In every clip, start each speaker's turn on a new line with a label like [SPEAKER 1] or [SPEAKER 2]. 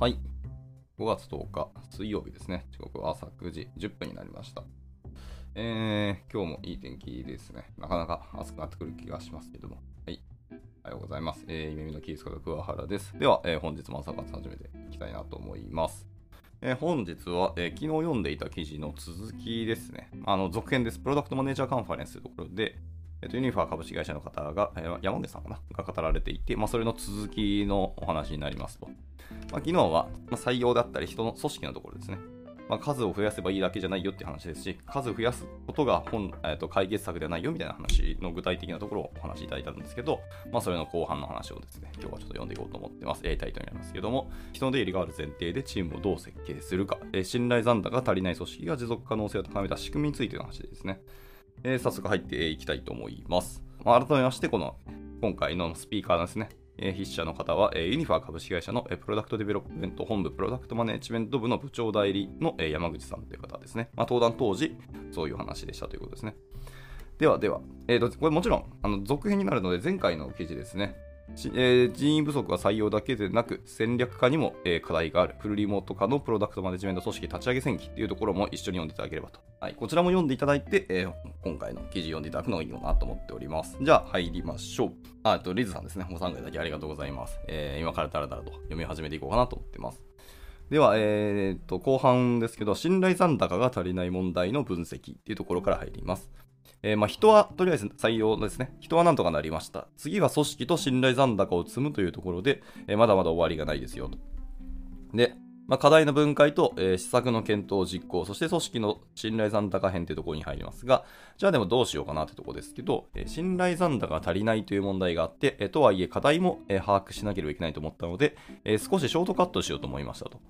[SPEAKER 1] はい。5月10日、水曜日ですね。時刻は朝9時10分になりました。えー、今日もいい天気ですね。なかなか暑くなってくる気がしますけども。はい。おはようございます。えー、夢見のキースこと桑原です。では、えー本日も朝活始めていきたいなと思います。えー本日は、えー昨日読んでいた記事の続きですね。あの、続編です。プロダクトマネージャーカンファレンスというところで、えっと、ユニファー株式会社の方が、え山口さんかな？が語られていて、まあ、それの続きのお話になりますと。まあ、昨日は、まあ、採用だったり人の組織のところですね。まあ、数を増やせばいいだけじゃないよって話ですし、数を増やすことが本、えー、と解決策ではないよみたいな話の具体的なところをお話しいただいたんですけど、まあ、それの後半の話をですね、今日はちょっと読んでいこうと思ってます。えータイトルになりますけども、人の出入りがある前提でチームをどう設計するか、え信頼残高が足りない組織が持続可能性を高めた仕組みについての話ですね。えー早速入っていきたいと思います。まあ、改めまして、この今回のスピーカーですね、え筆者の方は、えユニファー株式会社の、えプロダクトデベロップメント本部プロダクトマネジメント部の部長代理の、え山口さんという方ですね。まあ、登壇当時、そういう話でしたということですね。ではでは、えーと、これもちろんあの続編になるので、前回の記事ですね。えー人員不足は採用だけでなく戦略化にも、えー課題がある。フルリモート化のプロダクトマネジメント組織立ち上げ戦記っていうところも一緒に読んでいただければと、はい、こちらも読んでいただいて、えー今回の記事読んでいただくのがいいのかなと思っております。じゃあ入りましょう。あとリズさんですね。ご参加いただきありがとうございます、えー今からだらだらと。読み始めていこうかなと思ってます。では、えー、と後半ですけど、信頼残高が足りない問題の分析っていうところから入ります。えーまあ、人はとりあえず採用ですね。人はなんとかなりました。次は組織と信頼残高を積むというところで、えーまだまだ終わりがないですよと。で、まあ、課題の分解と、えー施策の検討実行、そして組織の信頼残高編というところに入りますが、じゃあでもどうしようかなというところですけど、えー信頼残高が足りないという問題があって、えーとはいえ課題も、え把握しなければいけないと思ったので、え少しショートカットしようと思いましたと。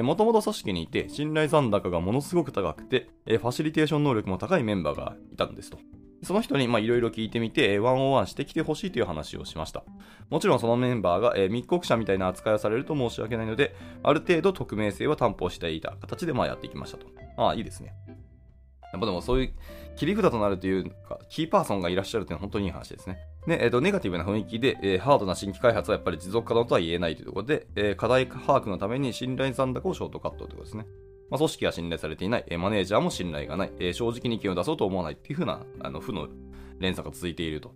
[SPEAKER 1] もともと組織にいて、信頼残高がものすごく高くて、ファシリテーション能力も高いメンバーがいたんですと。その人にいろいろ聞いてみて、ワンオンワンしてきてほしいという話をしました。もちろんそのメンバーが、密告者みたいな扱いをされると申し訳ないので、ある程度匿名性は担保していた形でまあやっていきましたと。ああ、いいですね。やっぱでもそういう切り札となるというか、キーパーソンがいらっしゃるというのは本当にいい話ですね。で、えーとネガティブな雰囲気で、えーハードな新規開発はやっぱり持続可能とは言えないというところで、えー課題把握のために信頼残高をショートカットということですね。まあ、組織は信頼されていない、えーマネージャーも信頼がない、えー正直に意見を出そうと思わないっていう風なあの負の連鎖が続いていると。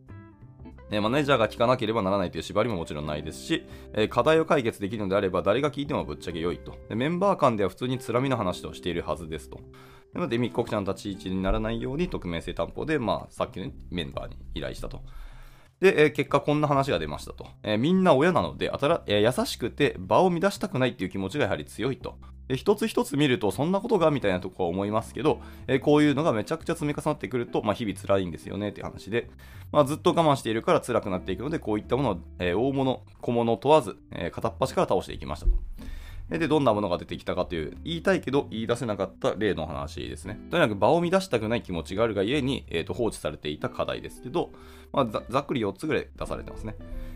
[SPEAKER 1] えーマネージャーが聞かなければならないという縛りももちろんないですし、えー課題を解決できるのであれば誰が聞いてもぶっちゃけ良いと。でメンバー間では普通につらみの話をしているはずですと。なので密告者の立ち位置にならないように匿名性担保で、まあ、さっきのメンバーに依頼したと。で、えー結果こんな話が出ましたと。えーみんな親なので、あたらえー優しくて場を乱したくないっていう気持ちがやはり強いと。で一つ一つ見ると、そんなことがみたいなところは思いますけど、えーこういうのがめちゃくちゃ積み重なってくると、まあ、日々辛いんですよねって話で、まあ、ずっと我慢しているから辛くなっていくので、こういったものを、えー大物、小物問わず、えー片っ端から倒していきましたと。で、どんなものが出てきたかという、言いたいけど言い出せなかった例の話ですね。とにかく場を乱したくない気持ちがあるがゆえに、えーと放置されていた課題ですけど、まあざ、っくり4つぐらい出されてますね。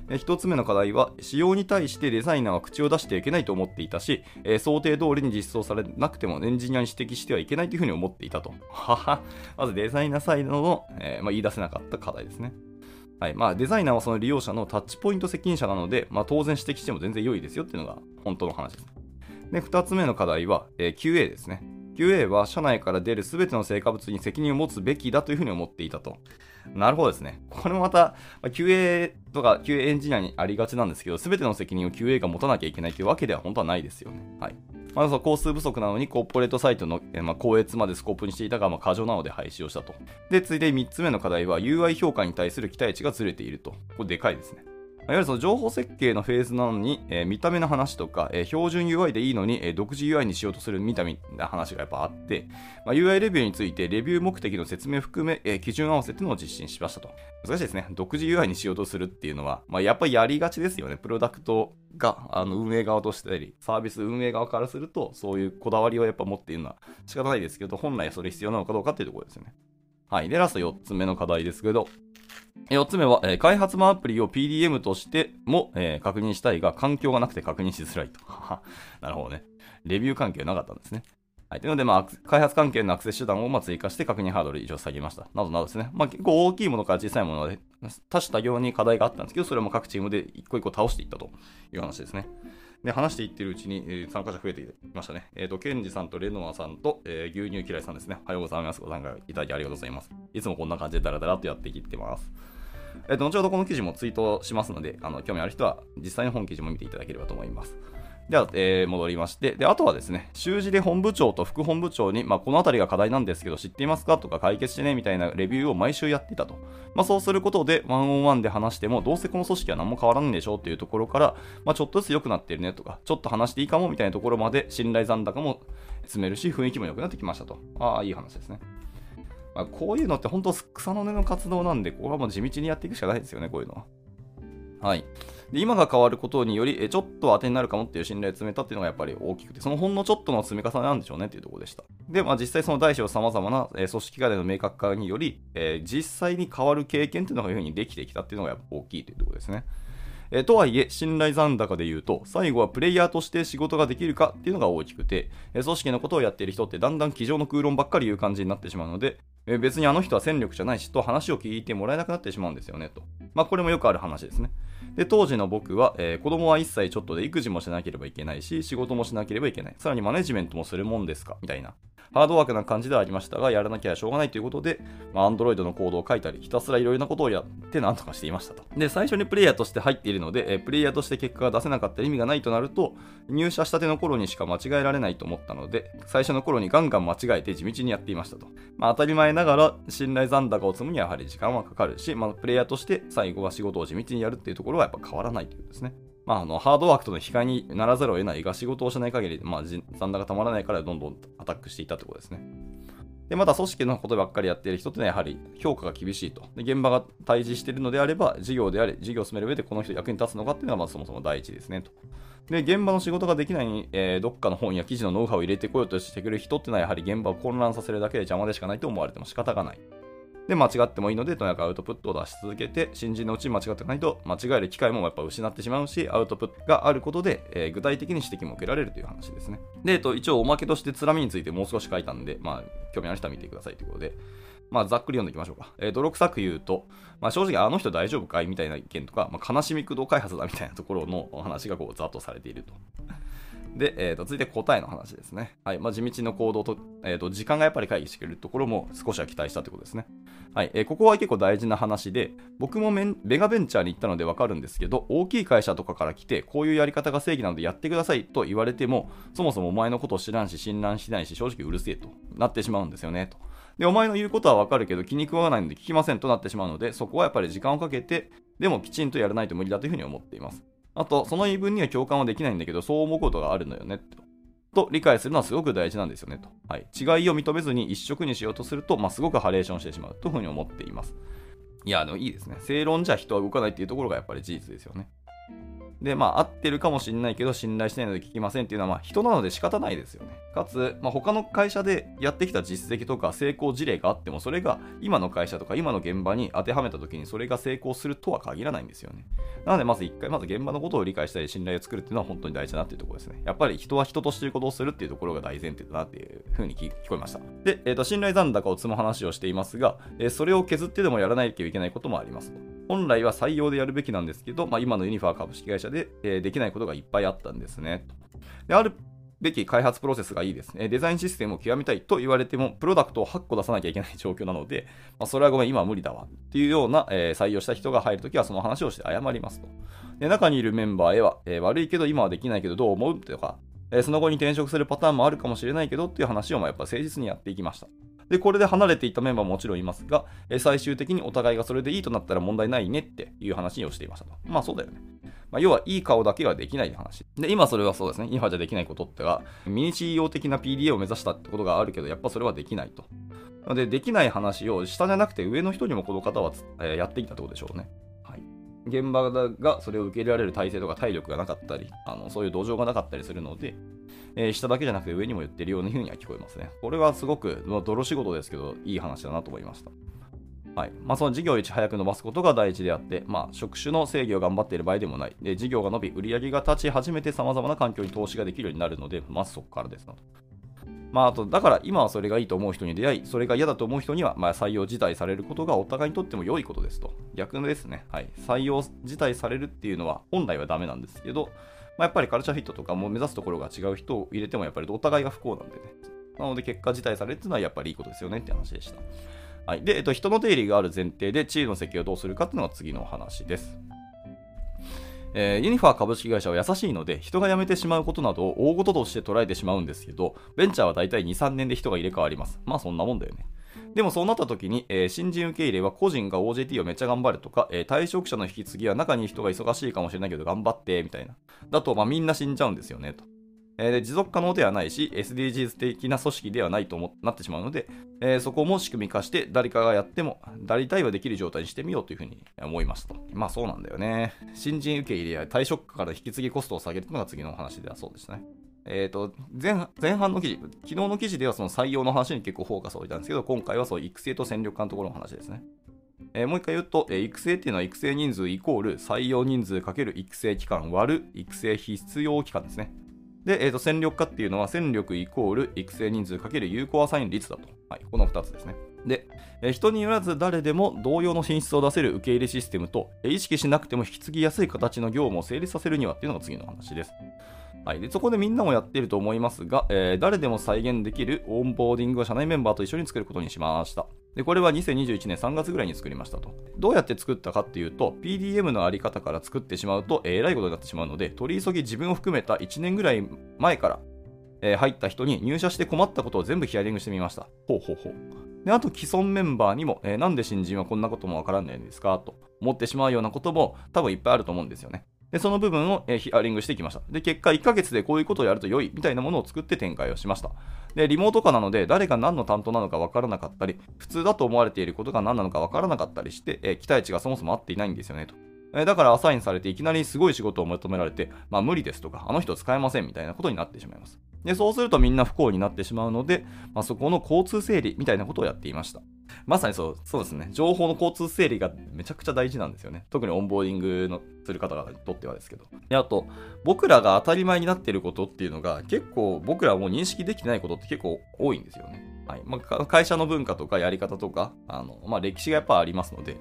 [SPEAKER 1] え1つ目の課題は、仕様に対してデザイナーは口を出してはいけないと思っていたし、えー想定通りに実装されなくてもエンジニアに指摘してはいけないというふうに思っていたと。はは。まずデザイナーサイドの、えーまあ、言い出せなかった課題ですね。はいまあ、デザイナーはその利用者のタッチポイント責任者なので、まあ、当然指摘しても全然良いですよっていうのが本当の話です。で、2つ目の課題は、えー QA ですね。QA は社内から出る全ての成果物に責任を持つべきだというふうに思っていたと。なるほどですね。これもまた、まあ QA とか QA エンジニアにありがちなんですけど、全ての責任を QA が持たなきゃいけないというわけでは本当はないですよね。はい。まあ、その工数不足なのにコーポレートサイトの、まあ、高閲までスコープにしていたが、まあ、過剰なので廃止をしたと。で、続いて3つ目の課題は UI 評価に対する期待値がずれていると。これでかいですね。いわゆるその情報設計のフェーズなのに、えー見た目の話とか、えー標準 UI でいいのに、えー独自 UI にしようとする見た目な話がやっぱあって、まあ、UI レビューについてレビュー目的の説明含め、えー基準合わせてのを実施しましたと。難しいですね。独自 UI にしようとするっていうのは、まあ、やっぱりやりがちですよね。プロダクトがあの運営側としてたり、サービス運営側からすると、そういうこだわりをやっぱ持っているのは仕方ないですけど、本来それ必要なのかどうかっていうところですよね。はい。で、ラスト4つ目の課題ですけど、4つ目は、えー開発版アプリを PDM としても、えー確認したいが、環境がなくて確認しづらいと。なるほどね。レビュー関係なかったんですね。はい。というので、まあ、開発関係のアクセス手段をまあ追加して確認ハードル以上下げました。などなどですね。まあ、結構大きいものから小さいもので、多種多様に課題があったんですけど、それも各チームで一個一個倒していったという話ですね。で、話していってるうちに、えー参加者増えてきましたね。えっ、と、ケンジさんとレノアさんと、えー牛乳嫌いさんですね。おはようございます。ご参加いただきありがとうございます。いつもこんな感じでダラダラとやってきてます。えっ、と、後ほどこの記事もツイートしますので、あの、興味ある人は実際の本記事も見ていただければと思います。では、えー戻りまして、で、あとはですね、習字で本部長と副本部長に、まあ、このあたりが課題なんですけど、知っていますか？とか解決してね、みたいなレビューを毎週やっていたと。まあ、そうすることで、ワンオンワンで話しても、どうせこの組織は何も変わらないんでしょうっていうところから、まあ、ちょっとずつ良くなってるねとか、ちょっと話していいかもみたいなところまで、信頼残高も積めるし、雰囲気も良くなってきましたと。ああ、いい話ですね。まあ、こういうのって本当草の根の活動なんで、ここはもう地道にやっていくしかないですよね、こういうのは。はい。で、今が変わることにより、えちょっと当てになるかもっていう信頼を積めたっていうのがやっぱり大きくて、そのほんのちょっとの積み重ねなんでしょうねっていうところでした。で、まあ実際その大小様々な、え組織化での明確化により、えー実際に変わる経験っていうのがいうふうにできてきたっていうのがやっぱ大きいというところですね。えーとはいえ、信頼残高で言うと、最後はプレイヤーとして仕事ができるかっていうのが大きくて、えー組織のことをやっている人ってだんだん机上の空論ばっかり言う感じになってしまうので、えー別にあの人は戦力じゃないしと話を聞いてもらえなくなってしまうんですよねと。まあこれもよくある話ですね。で、当時の僕は、えー子供は1歳ちょっとで育児もしなければいけないし、仕事もしなければいけない。さらにマネジメントもするもんですか？みたいな。ハードワークな感じではありましたが、やらなきゃしょうがないということで、まあ、Android のコードを書いたり、ひたすらいろいろなことをやって何とかしていましたと。で、最初にプレイヤーとして入っているので、えープレイヤーとして結果が出せなかった意味がないとなると、入社したての頃にしか間違えられないと思ったので、最初の頃にガンガン間違えて地道にやっていましたと。まあ、当たり前ながら、信頼残高を積むにはやはり時間はかかるし、まあ、プレイヤーとして最後は仕事を地道にやるっていうところはやっぱ変わらないということですね。まあ、あのハードワークとの比較にならざるを得ないが、仕事をしない限り、まあ、残高がたまらないからどんどんアタックしていったってことですね。で、また組織のことばっかりやっている人ってのはやはり評価が厳しいと。で、現場が対峙しているのであれば、事業であれ、事業を進める上でこの人役に立つのかっていうのがまずそもそも第一ですねと。で、現場の仕事ができないに、えーどっかの本や記事のノウハウを入れてこようとしてくる人ってのはやはり現場を混乱させるだけで邪魔でしかないと思われても仕方がない。で、間違ってもいいので、とにかくアウトプットを出し続けて、新人のうちに間違っていかないと、間違える機会もやっぱ失ってしまうし、アウトプットがあることで、えー具体的に指摘も受けられるという話ですね。で、えっと、一応おまけとして、つらみについてもう少し書いたんで、まあ、興味ある人は見てくださいということで、まあ、ざっくり読んでいきましょうか。えー泥臭く言うと、まあ、正直、あの人大丈夫かいみたいな意見とか、まあ、悲しみ駆動開発だみたいなところのお話がこう、ざっとされていると。で、えー、と続いて答えの話ですね。はいまあ、地道の行動と,、えー、と、時間がやっぱり会議してくれるところも少しは期待したということですね。はいえーここは結構大事な話で、僕もメガベンチャーに行ったのでわかるんですけど、大きい会社とかから来て、こういうやり方が正義なのでやってくださいと言われても、そもそもお前のことを知らんし、信頼しないし、正直うるせえとなってしまうんですよねと。で、お前の言うことはわかるけど気に食わないので聞きませんとなってしまうので、そこはやっぱり時間をかけて、でもきちんとやらないと無理だというふうに思っています。あと、その言い分には共感はできないんだけど、そう思うことがあるのよねと。と理解するのはすごく大事なんですよねと。はい、違いを認めずに一色にしようとすると、まあ、すごくハレーションしてしまうというふうに思っています。いや、でもいいですね。正論じゃ人は動かないっていうところがやっぱり事実ですよね。で、まあ、合ってるかもしれないけど、信頼してないので聞きませんっていうのは、まあ、人なので仕方ないですよね。かつ、まあ、他の会社でやってきた実績とか成功事例があっても、それが今の会社とか今の現場に当てはめた時にそれが成功するとは限らないんですよね。なので、まず一回、まず現場のことを理解したり、信頼を作るっていうのは本当に大事だなっていうところですね。やっぱり人は人としていることをするっていうところが大前提だなっていうふうに聞こえました。で、えっ、と、信頼残高を積む話をしていますが、えーそれを削ってでもやらないといけないこともありますと。本来は採用でやるべきなんですけど、まあ、今のユニファー株式会社で、えーできないことがいっぱいあったんですね。であるべき開発プロセスがいいですね。デザインシステムを極めたいと言われても、プロダクトを8個出さなきゃいけない状況なので、まあ、それはごめん、今は無理だわ。っていうような、えー採用した人が入るときは、その話をして謝りますと。で中にいるメンバーへは、えー悪いけど今はできないけどどう思うとか、えーその後に転職するパターンもあるかもしれないけどっていう話をまあやっぱ誠実にやっていきました。で、これで離れていったメンバーももちろんいますが、え最終的にお互いがそれでいいとなったら問題ないねっていう話をしていましたと。まあそうだよね。まあ、要はいい顔だけができない話。で、今それはそうですね。今じゃできないことってが、ミニ CEO 的な PDA を目指したってことがあるけど、やっぱそれはできないと。なので、できない話を下じゃなくて上の人にもこの方は、えやっていたってことでしょうね。はい。現場がそれを受け入れられる体制とか体力がなかったり、あのそういう土壌がなかったりするので、えー下だけじゃなくて上にも言ってるような風には聞こえますね。これはすごく、まあ泥仕事ですけど、いい話だなと思いました。はいまあ、その事業をいち早く伸ばすことが第一であって、まあ、職種の制御を頑張っている場合でもない。で事業が伸び、売り上げが立ち始めて様々な環境に投資ができるようになるので、まずそこからですなと。まあ、あと、だから今はそれがいいと思う人に出会い、それが嫌だと思う人には、まあ、採用辞退されることがお互いにとっても良いことですと。逆ですね。はい。採用辞退されるっていうのは本来はダメなんですけど、まあ、やっぱりカルチャーフィットとかも目指すところが違う人を入れてもやっぱりお互いが不幸なんでね。なので結果辞退されるっていうのはやっぱりいいことですよねって話でした。はい。で、えっと、人の出入りがある前提で地位の席をどうするかっていうのが次の話です。えー、ユニファー株式会社は優しいので、人が辞めてしまうことなどを大事として捉えてしまうんですけど、ベンチャーは大体2、3年で人が入れ替わります。まあそんなもんだよね。でもそうなった時に、えー、新人受け入れは個人が OJT をめっちゃ頑張るとか、えー、退職者の引き継ぎは中に人が忙しいかもしれないけど頑張って、みたいな。だと、まあみんな死んじゃうんですよね、と。えー、持続可能ではないし、SDGs 的な組織ではないとなってしまうので、えー、そこも仕組み化して誰かがやっても、大体はできる状態にしてみようというふうに思いますと。まあそうなんだよね。新人受け入れや退職から引き継ぎコストを下げるというのが次の話ではそうですね。えっ、ー、と前、前半の記事、昨日の記事ではその採用の話に結構フォーカスを置いたんですけど、今回はそう育成と戦力化のところの話ですね。えー、もう一回言うと、えー、育成っていうのは育成人数イコール採用人数かける育成期間割る育成必要期間ですね。で、えーと、戦力化っていうのは戦力イコール育成人数かける有効アサイン率だと。はい、この2つですね。で、え、人によらず誰でも同様の品質を出せる受け入れシステムと、え、意識しなくても引き継ぎやすい形の業務を成立させるにはっていうのが次の話です。はい、でそこでみんなもやっていると思いますが、えー、誰でも再現できるオンボーディングを社内メンバーと一緒に作ることにしました。で、これは2021年3月ぐらいに作りましたと。どうやって作ったかっていうと、PDM のあり方から作ってしまうと、えー、らいことになってしまうので、取り急ぎ自分を含めた1年ぐらい前から、えー、入った人に入社して困ったことを全部ヒアリングしてみました。ほうほうほう。で、あと既存メンバーにも、えー、なんで新人はこんなこともわからないんですかと思ってしまうようなことも多分いっぱいあると思うんですよね。で、その部分を、ヒアリングしてきました。で、結果1ヶ月でこういうことをやると良いみたいなものを作って展開をしました。で、リモート化なので誰が何の担当なのか分からなかったり、普通だと思われていることが何なのか分からなかったりして、え期待値がそもそも合っていないんですよねと。えだからアサインされていきなりすごい仕事を求められて、まあ無理ですとか、あの人使えませんみたいなことになってしまいます。で、そうするとみんな不幸になってしまうので、まあ、そこの交通整理みたいなことをやっていました。まさにそう、そうですね。情報の交通整理がめちゃくちゃ大事なんですよね。特にオンボーディングのする方々にとってはですけど。で、あと、僕らが当たり前になっていることっていうのが、結構僕らも認識できてないことって結構多いんですよね。はい。まあ、会社の文化とかやり方とか、あの、まあ、歴史がやっぱありますので、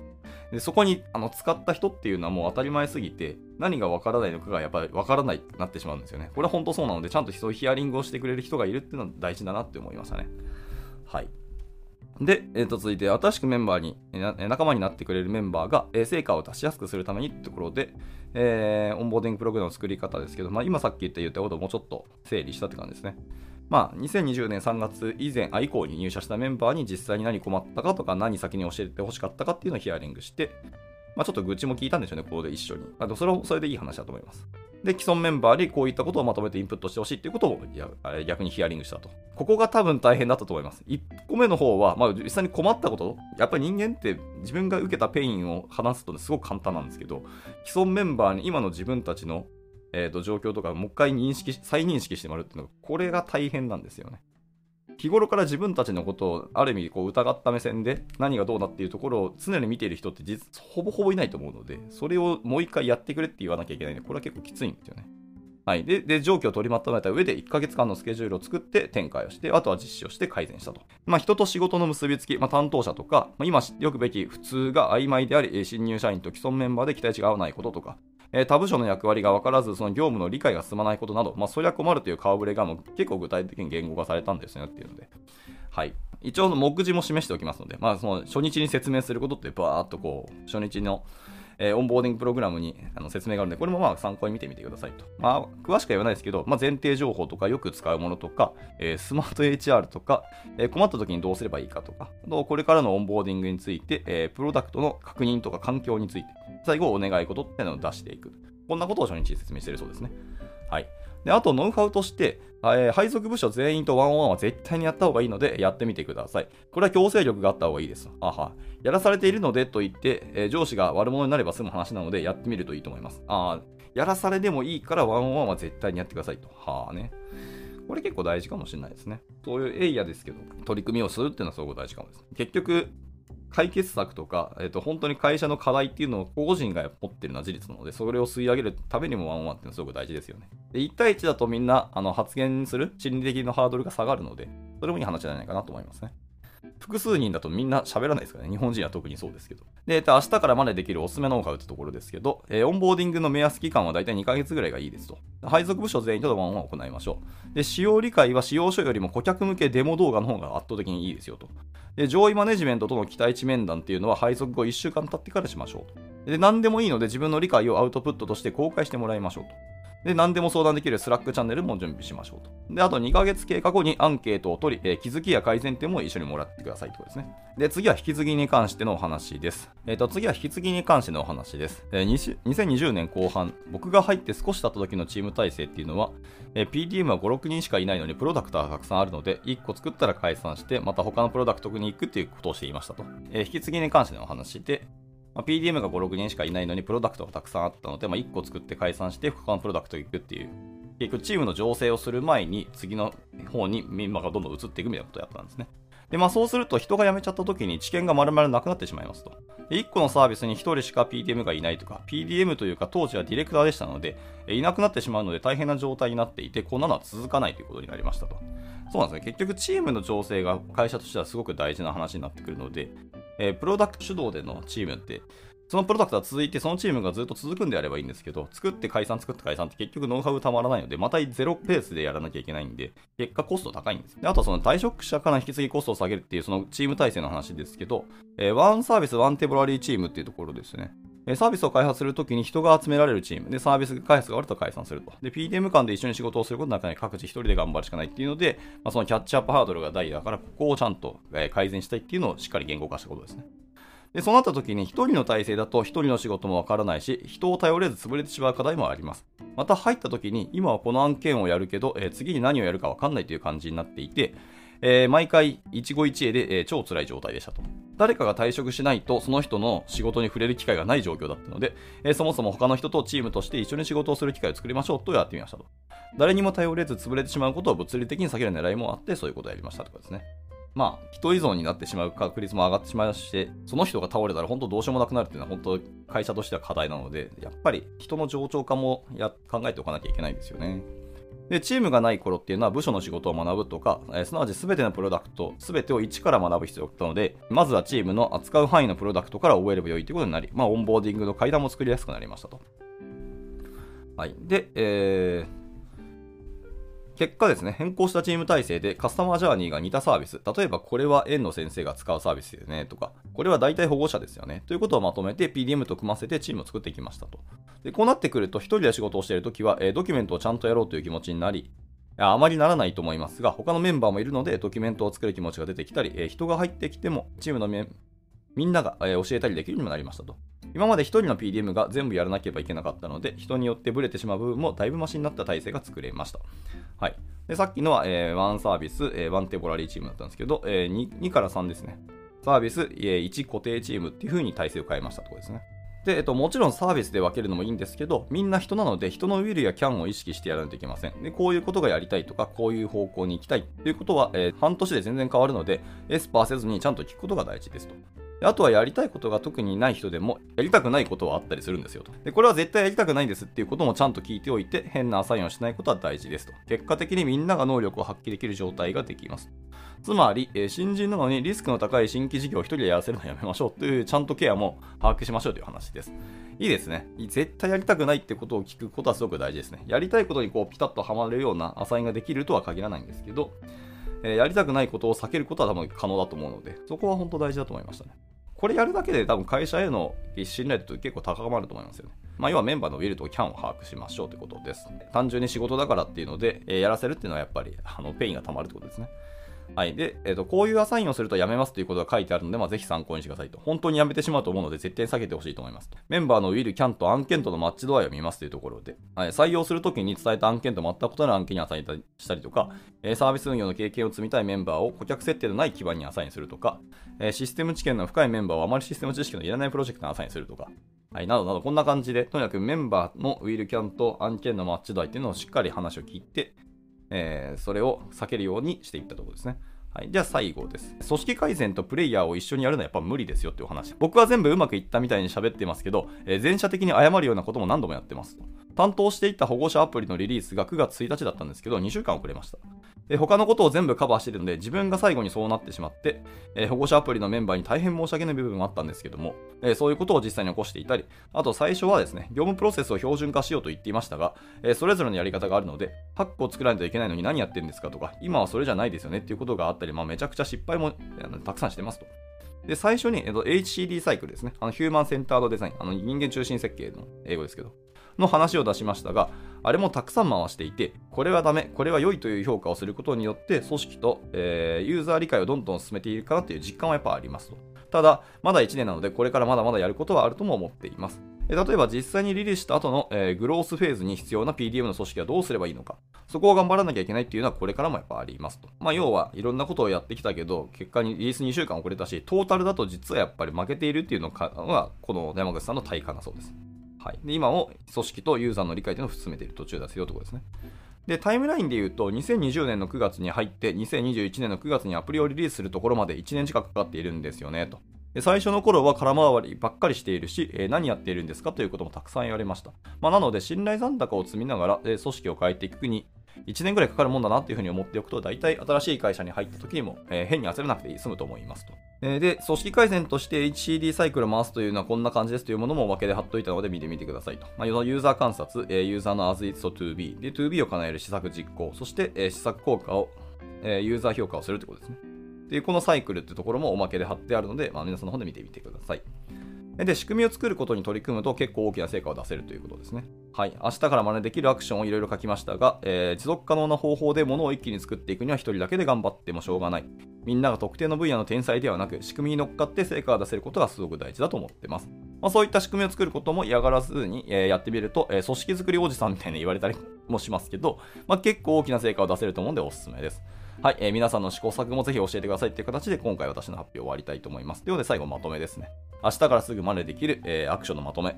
[SPEAKER 1] でそこにあの使った人っていうのはもう当たり前すぎて、何がわからないのかがやっぱりわからないってなってしまうんですよね。これは本当そうなので、ちゃんとそういうヒアリングをしてくれる人がいるっていうのは大事だなって思いましたね。はい。で、えー、と続いて、新しくメンバーに、え仲間になってくれるメンバーが、えー、成果を出しやすくするためにってところで、えー、オンボーディングプログラムの作り方ですけど、まあ、今さっき言った言ったことをもうちょっと整理したって感じですね。まあ、2020年3月以前、あ以降に入社したメンバーに実際に何困ったかとか、何先に教えてほしかったかっていうのをヒアリングして、まあ、ちょっと愚痴も聞いたんでしょうね、ここで一緒に。あとそれはそれでいい話だと思います。で、既存メンバーにこういったことをまとめてインプットしてほしいっていうことを逆にヒアリングしたと。ここが多分大変だったと思います。1個目の方は、まあ、実際に困ったこと、やっぱり人間って自分が受けた pain を話すとすごく簡単なんですけど、既存メンバーに今の自分たちの、えー、と状況とかもう一回認識、再認識してもらうっていうのが、これが大変なんですよね。日頃から自分たちのことをある意味こう疑った目線で何がどうだっていうところを常に見ている人って実ほぼほぼいないと思うので、それをもう一回やってくれって言わなきゃいけないんで、これは結構きついんですよね。はい。で、で状況を取りまとめた上で1ヶ月間のスケジュールを作って展開をして、あとは実施をして改善したと。まあ、人と仕事の結びつき、まあ、担当者とか、まあ、今知っておくべき普通が曖昧であり、新入社員と既存メンバーで期待値が合わないこととか、えー、他部署の役割が分からず、その業務の理解が進まないことなど、まあ、そりゃ困るという顔ぶれがもう結構具体的に言語化されたんですよっていうので、はい。一応、目次も示しておきますので、まあ、その初日に説明することって、バーっとこう、初日の、えー、オンボーディングプログラムにあの説明があるので、これもまあ参考に見てみてくださいと。まあ、詳しくは言わないですけど、まあ、前提情報とかよく使うものとか、えー、 SmartHR とか、えー、困った時にどうすればいいかとか、とこれからのオンボーディングについて、えプロダクトの確認とか環境について、最後お願い事っていうのを出していく。こんなことを初日説明してるそうですね。はい。で、あと、ノウハウとして、えー、配属部署全員と one on one は絶対にやった方がいいので、やってみてください。これは強制力があった方がいいです。あは。やらされているのでと言って、えー、上司が悪者になれば済む話なので、やってみるといいと思います。あやらされでもいいからワンオンワンは絶対にやってくださいと。はあね。これ結構大事かもしれないですね。そういうエイヤですけど、取り組みをするっていうのはすごく大事かもです。結局、解決策とか、えっ、と、本当に会社の課題っていうのを個人が持ってるのは事実なので、それを吸い上げるためにもワンワンっていうのはすごく大事ですよね。で、1対1だとみんな、あの、発言する心理的なハードルが下がるので、それもいい話じゃないかなと思いますね。複数人だとみんな喋らないですからね。日本人は特にそうですけど。で、明日からまでできるおすすめノウハウってところですけど、えー、オンボーディングの目安期間はだいたい2ヶ月ぐらいがいいですと。配属部署全員と one on one 行いましょう。で、仕様理解は仕様書よりも顧客向けデモ動画の方が圧倒的にいいですよと。で、上位マネジメントとの期待値面談っていうのは配属後1週間経ってからしましょうと。で、何でもいいので自分の理解をアウトプットとして公開してもらいましょうと。で、何でも相談できるスラックチャンネルも準備しましょうと。で、あと2ヶ月経過後にアンケートを取り、えー、気づきや改善点も一緒にもらってくださいということですね。で、次は引き継ぎに関してのお話です。えっ、ー、と、次は引き継ぎに関してのお話です。えー、2020年後半、僕が入って少し経った時のチーム体制っていうのは、えー、PDM は5、6人しかいないのにプロダクターがたくさんあるので、1個作ったら解散して、また他のプロダクトに行くっていうことをしていましたと。えー、引き継ぎに関してのお話で、まあ、PDM が5、6人しかいないのにプロダクトがたくさんあったので、まあ、1個作って解散して他のプロダクトに行くっていう、結局チームの情勢をする前に次の方にメンバーがどんどん移っていくみたいなことをやったんですね。で、まあそうすると人が辞めちゃった時に知見が丸々なくなってしまいますと。で、1個のサービスに1人しか PDM がいないとか、PDM というか当時はディレクターでしたので、いなくなってしまうので大変な状態になっていて、こんなのは続かないということになりましたと。そうなんですね。結局チームの情勢が会社としてはすごく大事な話になってくるので、えー、プロダクト主導でのチームって、そのプロダクトが続いて、そのチームがずっと続くんであればいいんですけど、作って解散、作って解散って結局ノウハウたまらないので、またゼロペースでやらなきゃいけないんで、結果コスト高いんです。であとはその退職者から引き継ぎコストを下げるっていうそのチーム体制の話ですけど、えー、ワンサービス、ワンテボラリーチームっていうところですね。サービスを開発するときに人が集められるチームで、サービス開発が終わると解散すると。で、PDM 間で一緒に仕事をすることなくない各自一人で頑張るしかないっていうので、まあ、そのキャッチアップハードルが大だから、ここをちゃんと改善したいっていうのをしっかり言語化したことですね。でそうなった時に1人の体制だと1人の仕事もわからないし人を頼れず潰れてしまう課題もあります。また入った時に今はこの案件をやるけど、えー、次に何をやるかわかんないという感じになっていて、えー、毎回一期一会で、えー、超辛い状態でしたと。誰かが退職しないとその人の仕事に触れる機会がない状況だったので、えそもそも他の人とチームとして一緒に仕事をする機会を作りましょうとやってみましたと。誰にも頼れず潰れてしまうことを物理的に避ける狙いもあってそういうことをやりましたとかですね。まあ、人依存になってしまう確率も上がってしまいまして、その人が倒れたら本当どうしようもなくなるっていうのは本当会社としては課題なので、やっぱり人の冗長化もや考えておかなきゃいけないんですよね。で、チームがない頃っていうのは部署の仕事を学ぶとか、えー、すなわち全てのプロダクト、全てを一から学ぶ必要だったので、まずはチームの扱う範囲のプロダクトから覚えればよいということになり、まあ、オンボーディングの階段も作りやすくなりましたと。はい。で、えー、結果ですね、変更したチーム体制でカスタマージャーニーが似たサービス、例えばこれは園の先生が使うサービスですねとか、これは大体保護者ですよね。ということをまとめて PDM と組ませてチームを作っていきましたと。でこうなってくると、1人で仕事をしているときは、えドキュメントをちゃんとやろうという気持ちになり、あまりならないと思いますが、他のメンバーもいるので、ドキュメントを作る気持ちが出てきたり、え人が入ってきても、チームのメンみんなが、え教えたりできるようにもなりましたと。今まで1人の PDM が全部やらなければいけなかったので、人によってブレてしまう部分もだいぶマシになった体制が作れました。はい。で、さっきのは、えー、1サービス、えー、1テボラリーチームだったんですけど、えー、2, 2から3ですね。サービス、えー、1固定チームっていう風に体制を変えましたところですね。で、えっと、もちろんサービスで分けるのもいいんですけど、みんな人なので、人のウィルやキャンを意識してやらないといけません。で、こういうことがやりたいとか、こういう方向に行きたいということは、えー、半年で全然変わるので、エスパーせずにちゃんと聞くことが大事ですと。あとはやりたいことが特にない人でも、やりたくないことはあったりするんですよと。で、これは絶対やりたくないんですっていうこともちゃんと聞いておいて、変なアサインをしないことは大事ですと。結果的にみんなが能力を発揮できる状態ができます。つまり、えー、新人なのにリスクの高い新規事業を一人でやらせるのはやめましょうという、ちゃんとケアも把握しましょうという話です。いいですね。絶対やりたくないってことを聞くことはすごく大事ですね。やりたいことにこうピタッとはまれるようなアサインができるとは限らないんですけど、えー、やりたくないことを避けることは多分可能だと思うので、そこは本当大事だと思いましたね。これやるだけで多分会社への信頼度って結構高まると思いますよね。まあ、要はメンバーの will と can を把握しましょうということです。単純に仕事だからっていうので、えー、やらせるっていうのはやっぱりあの pain が溜まるってことですね。はい。で、えっ、ー、と、こういうアサインをするとやめますということが書いてあるので、まあ、ぜひ参考にしてくださいと。本当にやめてしまうと思うので、絶対に避けてほしいと思いますと。メンバーの will、can と案件とのマッチ度合いを見ますというところで、はい、採用するときに伝えた案件と全く異なる案件にアサインしたりとか、サービス運用の経験を積みたいメンバーを顧客設定のない基盤にアサインするとか、システム知見の深いメンバーをあまりシステム知識のいらないプロジェクトにアサインするとか、はい、などなど、こんな感じで、とにかくメンバーのウィルキャンと案件のマッチ度合いっていうのをしっかり話を聞いて、えー、それを避けるようにしていったところですね。はい、じゃあ最後です。組織改善とプレイヤーを一緒にやるのはやっぱ無理ですよっていう話。僕は全部うまくいったみたいに喋ってますけど、えー、前者的に謝るようなことも何度もやってます。担当していた保護者アプリのリリースが9月1日だったんですけど、2週間遅れました。で他のことを全部カバーしてるので、自分が最後にそうなってしまって、えー、保護者アプリのメンバーに大変申し訳ない部分もあったんですけども、え、そういうことを実際に起こしていたり、あと最初はですね、業務プロセスを標準化しようと言っていましたが、え、それぞれのやり方があるので、ハックを作らないといけないのに何やってるんですかとか、今はそれじゃないですよねっていうことがあってたり、まあ、めちゃくちゃ失敗もたくさんしてますと。で、最初に、えっと、HCD サイクルですね。あのヒューマンセンタードデザイン。あの人間中心設計の英語ですけど。の話を出しましたが、あれもたくさん回していて、これはダメ、これは良いという評価をすることによって、組織と、えー、ユーザー理解をどんどん進めているかなという実感はやっぱありますと。ただ、まだ1年なので、これからまだまだやることはあるとも思っています。例えば実際にリリースした後の、えー、グロースフェーズに必要な PDM の組織はどうすればいいのか。そこを頑張らなきゃいけないっていうのはこれからもやっぱありますと。まあ要はいろんなことをやってきたけど、結果にリリース2週間遅れたし、トータルだと実はやっぱり負けているっていうのが、この山口さんの体感だそうです。はい。で、今も組織とユーザーの理解というのを進めている途中ですよということですね。で、タイムラインで言うと、2020年の9月に入って、2021年の9月にアプリをリリースするところまで1年近くかかっているんですよね、と。最初の頃は空回りばっかりしているし、何やっているんですかということもたくさん言われました。まあ、なので、信頼残高を積みながら、組織を変えていくに、1年ぐらいかかるもんだなっていうふうに思っておくと、大体新しい会社に入った時にも、変に焦らなくて済むと思いますと。で、組織改善として HCD サイクルを回すというのはこんな感じですというものもおまけで貼っといたので見てみてくださいと。まあ、ユーザー観察、ユーザーの as it's to be、で、to be を叶える施策実行、そして、えー、施策効果を、ユーザー評価をするということですね。で、このサイクルっていうところもおまけで貼ってあるので、まあ、皆さんの方で見てみてください。で、仕組みを作ることに取り組むと結構大きな成果を出せるということですね。はい。明日から真似できるアクションをいろいろ書きましたが、えー、持続可能な方法で物を一気に作っていくには一人だけで頑張ってもしょうがない。みんなが特定の分野の天才ではなく、仕組みに乗っかって成果が出せることがすごく大事だと思ってます。まあ、そういった仕組みを作ることも嫌がらずに、えー、やってみると、えー、組織作りおじさんみたいに言われたりもしますけど、まあ、結構大きな成果を出せると思うんでおすすめです。はい、えー、皆さんの試行錯誤もぜひ教えてくださいっていう形で今回私の発表を終わりたいと思います。ということで最後まとめですね。明日からすぐ真似できる、えー、アクションのまとめ。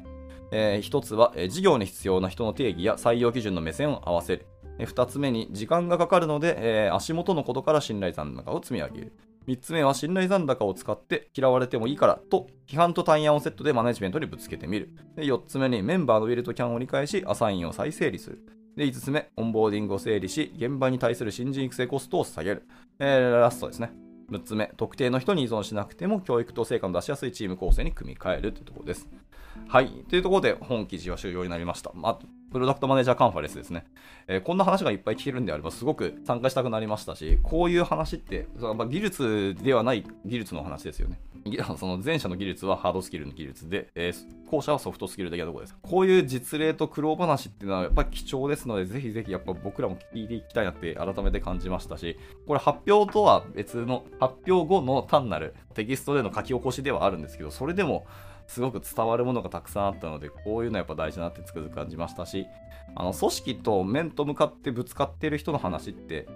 [SPEAKER 1] えー、一つは、えー、事業に必要な人の定義や採用基準の目線を合わせる。二つ目に、時間がかかるので、えー、足元のことから信頼残高を積み上げる。三つ目は、信頼残高を使って嫌われてもいいからと、批判と対案をセットでマネジメントにぶつけてみる。四つ目に、メンバーのウィルとキャンを理解し、アサインを再整理する。で、5つ目、オンボーディングを整理し、現場に対する新人育成コストを下げる。えー、ラストですね。6つ目、特定の人に依存しなくても教育と成果の出しやすいチーム構成に組み替えるというところです。はい。というところで本記事は終了になりました。まあ、プロダクトマネージャーカンファレンスですね。えー、こんな話がいっぱい聞けるんであれば、すごく参加したくなりましたし、こういう話って、技術ではない技術の話ですよね。その前者の技術はハードスキルの技術で、えー、後者はソフトスキル的なところです。こういう実例と苦労話っていうのはやっぱり貴重ですので、ぜひぜひやっぱ僕らも聞いていきたいなって改めて感じましたし、これ発表とは別の、発表後の単なるテキストでの書き起こしではあるんですけど、それでもすごく伝わるものがたくさんあったので、こういうのはやっぱ大事だなってつくづく感じましたし、あの組織と面と向かってぶつかっている人の話って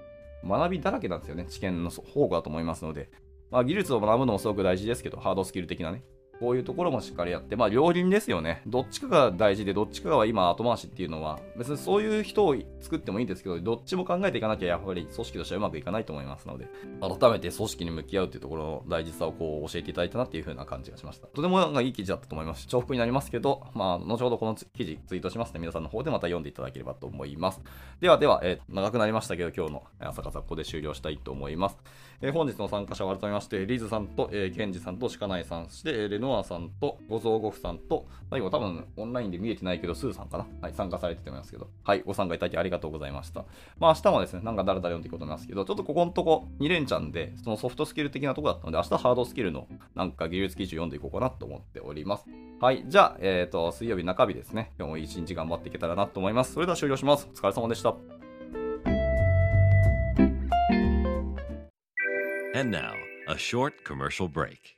[SPEAKER 1] 学びだらけなんですよね。知見の方がだと思いますので、まあ、技術を学ぶのもすごく大事ですけど、ハードスキル的なね。こういうところもしっかりやって、まあ、両輪ですよね。どっちかが大事で、どっちかが今後回しっていうのは、別にそういう人を作ってもいいんですけど、どっちも考えていかなきゃやっぱり組織としてはうまくいかないと思いますので、改めて組織に向き合うっていうところの大事さをこう教えていただいたなっていう風な感じがしました。とてもなんかいい記事だったと思いますし、重複になりますけど、まあ、後ほどこの記事ツイートしますので、皆さんの方でまた読んでいただければと思います。ではでは、えー、長くなりましたけど、今日の朝方ここで終了したいと思います。えー、本日の参加者を改めまして、リーズさんと、えー、ゲンジさんと鹿内さん、そして、レノノアさんと、ご蔵ご夫さんと、最後多分オンラインで見えてないけど、スーさんかなはい、参加されててますけど、はい、ご参加いただきありがとうございました。まあ明日もですね、なんかだらだら読んでいくことなんですけど、ちょっとここのとこ2連チャンで、そのソフトスキル的なとこだったので、明日ハードスキルのなんか技術記事を読んでいこうかなと思っております。はい、じゃあ、えっ、ー、と、水曜日中日ですね、今日も一日頑張っていけたらなと思います。それでは終了します。お疲れ様でした。And now, a short commercial break.